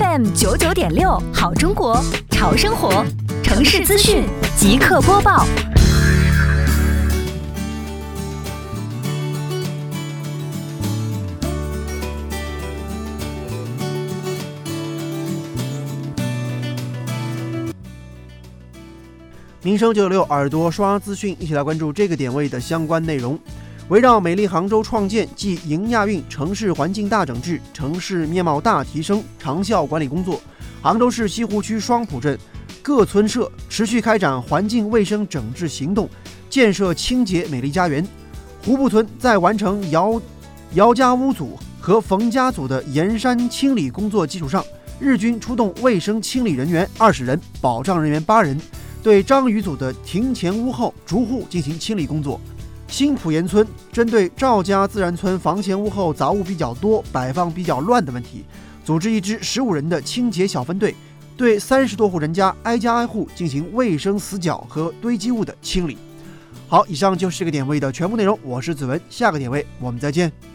FM 九九点六，好中国，潮生活，城市资讯即刻播报。民生九九六耳朵刷资讯，一起来关注这个点位的相关内容。围绕美丽杭州创建暨迎亚运城市环境大整治、城市面貌大提升长效管理工作，杭州市西湖区双浦镇各村社持续开展环境卫生整治行动，建设清洁美丽家园。湖埠村在完成姚姚家屋组和冯家组的沿山清理工作基础上，日均出动卫生清理人员二十人，保障人员八人。对张宇组的庭前屋后逐户进行清理工作。新浦岩村针对赵家自然村房前屋后杂物比较多、摆放比较乱的问题，组织一支十五人的清洁小分队，对三十多户人家挨家挨户进行卫生死角和堆积物的清理。好，以上就是这个点位的全部内容。我是子文，下个点位我们再见。